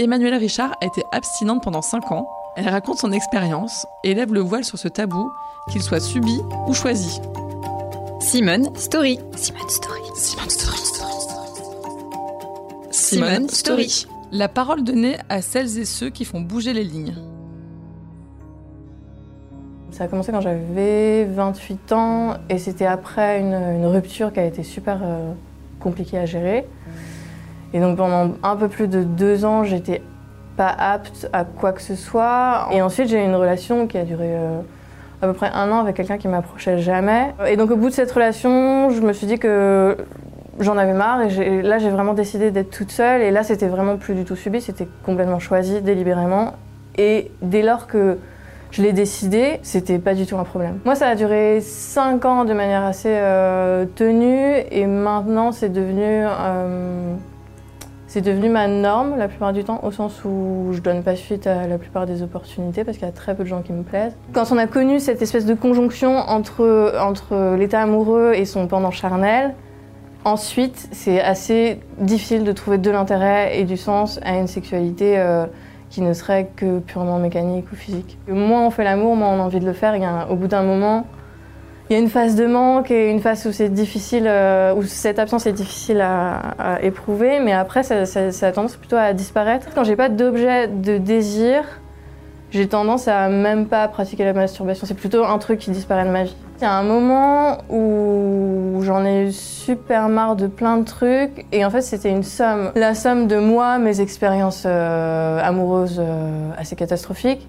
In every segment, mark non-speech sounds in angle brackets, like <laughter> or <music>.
Emmanuelle Richard a été abstinente pendant 5 ans. Elle raconte son expérience et lève le voile sur ce tabou, qu'il soit subi ou choisi. Simone Story. Simone Story. Simone Story. Simone Story. La parole donnée à celles et ceux qui font bouger les lignes. Ça a commencé quand j'avais 28 ans et c'était après une, rupture qui a été super euh, compliquée à gérer. Et donc pendant un peu plus de deux ans, j'étais pas apte à quoi que ce soit. Et ensuite, j'ai eu une relation qui a duré euh, à peu près un an avec quelqu'un qui m'approchait jamais. Et donc au bout de cette relation, je me suis dit que j'en avais marre et là j'ai vraiment décidé d'être toute seule et là c'était vraiment plus du tout subi, c'était complètement choisi délibérément et dès lors que je l'ai décidé, c'était pas du tout un problème. Moi ça a duré 5 ans de manière assez euh, tenue et maintenant c'est devenu euh, c'est devenu ma norme la plupart du temps, au sens où je donne pas suite à la plupart des opportunités parce qu'il y a très peu de gens qui me plaisent. Quand on a connu cette espèce de conjonction entre, entre l'état amoureux et son pendant charnel, ensuite c'est assez difficile de trouver de l'intérêt et du sens à une sexualité euh, qui ne serait que purement mécanique ou physique. Moins on fait l'amour, moins on a envie de le faire. A, au bout d'un moment, il y a une phase de manque et une phase où c'est difficile, euh, où cette absence est difficile à, éprouver, mais après ça, a tendance plutôt à disparaître. Quand j'ai pas d'objet de désir, j'ai tendance à même pas pratiquer la masturbation. C'est plutôt un truc qui disparaît de ma vie. Il y a un moment où j'en ai eu super marre de plein de trucs et en fait c'était une somme. La somme de moi, mes expériences euh, amoureuses euh, assez catastrophiques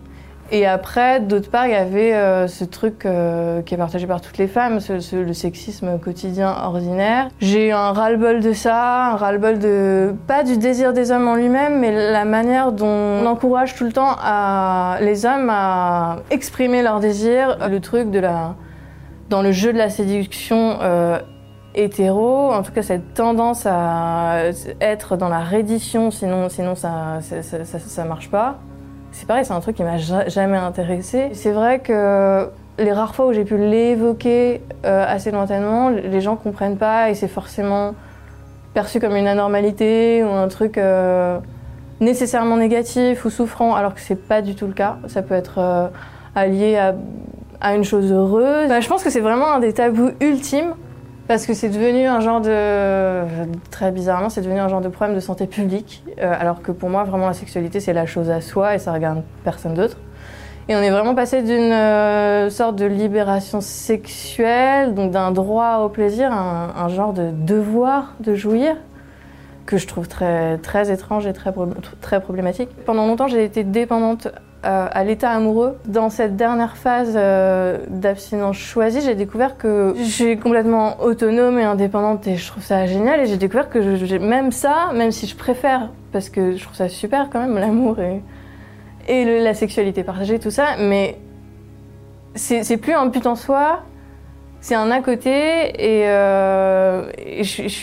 et après, d'autre part, il y avait euh, ce truc euh, qui est partagé par toutes les femmes, le sexisme quotidien ordinaire. J'ai eu un ras-le-bol de ça, un ras-le-bol de pas du désir des hommes en lui-même, mais la manière dont on encourage tout le temps les hommes à exprimer leur désir, le truc de la dans le jeu de la séduction euh, hétéro, en tout cas cette tendance à être dans la reddition, sinon, sinon ça, ça, ça, ça marche pas. C'est pareil, c'est un truc qui m'a jamais intéressé. C'est vrai que les rares fois où j'ai pu l'évoquer euh, assez lointainement, les gens comprennent pas et c'est forcément perçu comme une anormalité ou un truc euh, nécessairement négatif ou souffrant, alors que c'est pas du tout le cas. Ça peut être euh, allié à, une chose heureuse. Je pense que c'est vraiment un des tabous ultimes parce que c'est devenu un genre de. Très bizarrement, c'est devenu un genre de problème de santé publique. Euh, alors que pour moi, vraiment, la sexualité, c'est la chose à soi et ça regarde personne d'autre. Et on est vraiment passé d'une euh, sorte de libération sexuelle, donc d'un droit au plaisir, à un, genre de devoir de jouir, que je trouve très, très étrange et très, très problématique. Pendant longtemps, j'ai été dépendante euh, à l'état amoureux. Dans cette dernière phase euh, d'abstinence choisie, j'ai découvert que je suis complètement autonome et indépendante et je trouve ça génial. Et j'ai découvert que je, même ça, même si je préfère, parce que je trouve ça super quand même, <laughs> l'amour et, la sexualité partagée, tout ça, mais c'est plus un but en soi, c'est un à côté et, euh,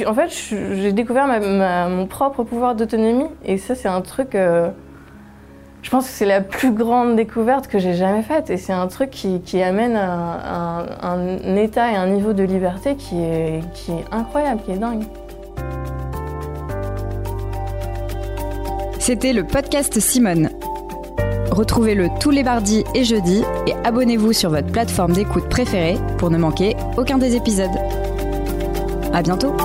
en fait j'ai découvert mon propre pouvoir d'autonomie et ça c'est un truc je pense que c'est la plus grande découverte que j'ai jamais faite et c'est un truc qui, amène un, état et un niveau de liberté qui est, qui est incroyable, qui est dingue. C'était le podcast Simone. Retrouvez-le tous les mardis et jeudis et abonnez-vous sur votre plateforme d'écoute préférée pour ne manquer aucun des épisodes. À bientôt!